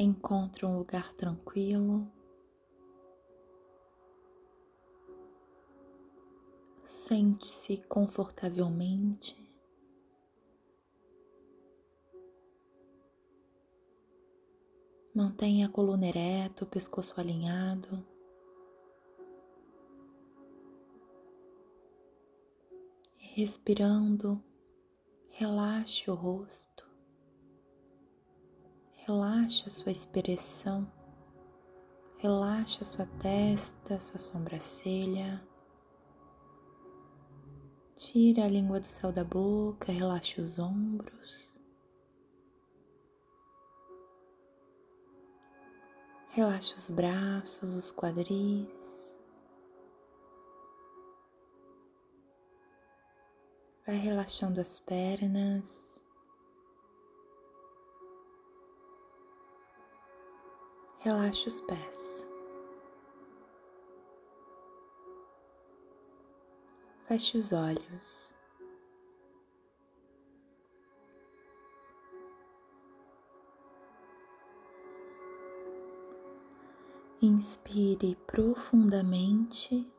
Encontre um lugar tranquilo. Sente-se confortavelmente. Mantenha a coluna ereta, o pescoço alinhado. Respirando, relaxe o rosto, relaxe a sua expressão, relaxe a sua testa, sua sobrancelha. Tire a língua do céu da boca, relaxe os ombros. Relaxe os braços, os quadris. Vai relaxando as pernas. Relaxe os pés. Feche os olhos. Inspire profundamente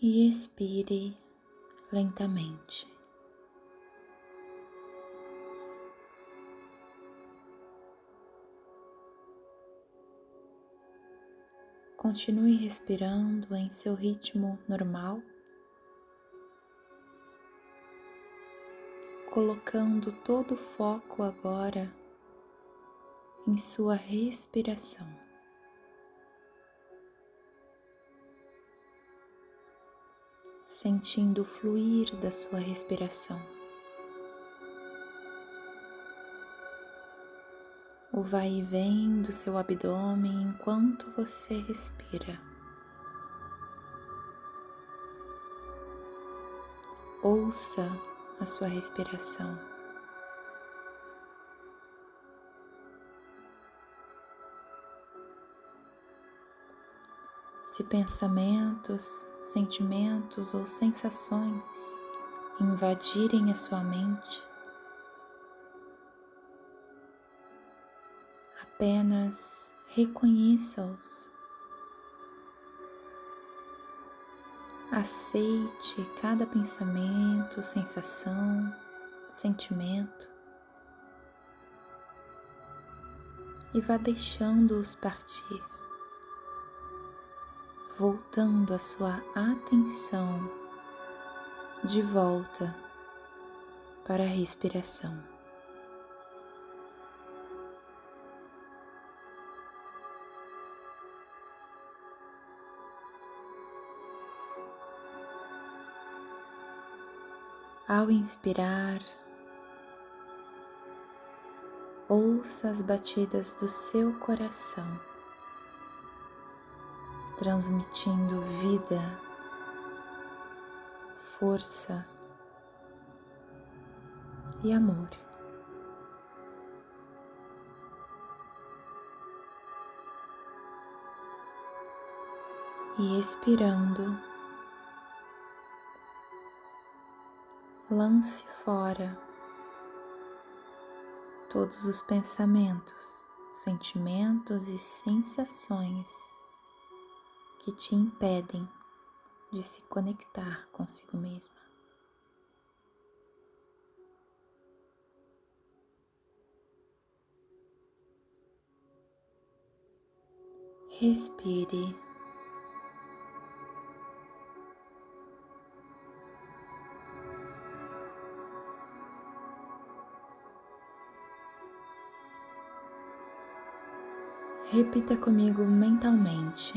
e expire lentamente. Continue respirando em seu ritmo normal, colocando todo o foco agora em sua respiração. Sentindo o fluir da sua respiração. O vai e vem do seu abdômen enquanto você respira. Ouça a sua respiração. se pensamentos, sentimentos ou sensações invadirem a sua mente, apenas reconheça-os. Aceite cada pensamento, sensação, sentimento e vá deixando-os partir voltando a sua atenção de volta para a respiração. Ao inspirar, ouça as batidas do seu coração transmitindo vida, força e amor. E expirando, lance fora todos os pensamentos, sentimentos e sensações que te impedem de se conectar consigo mesma. Respire. Repita comigo mentalmente.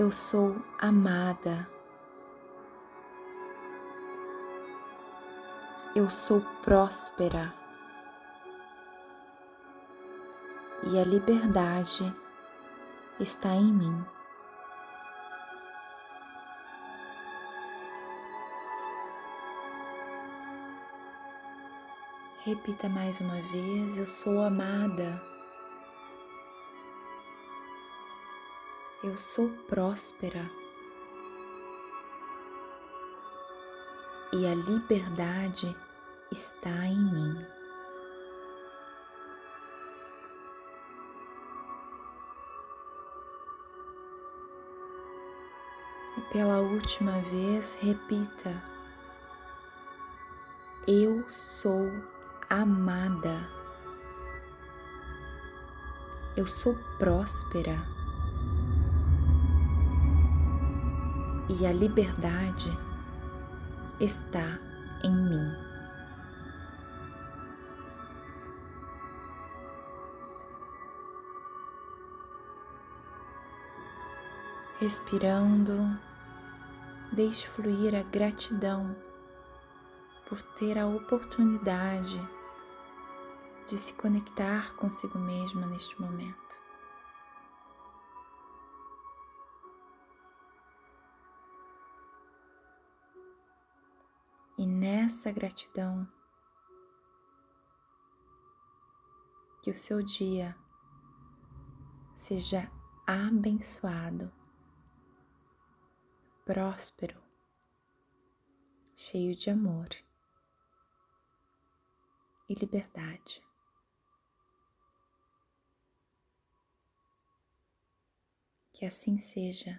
eu sou amada. Eu sou próspera. E a liberdade está em mim. Repita mais uma vez: eu sou amada. Eu sou próspera e a liberdade está em mim. Pela última vez, repita: Eu sou amada. Eu sou próspera. E a liberdade está em mim. Respirando, deixe fluir a gratidão por ter a oportunidade de se conectar consigo mesma neste momento. E nessa gratidão, que o seu dia seja abençoado, próspero, cheio de amor e liberdade. Que assim seja.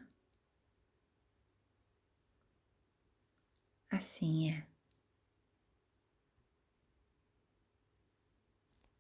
Assim é.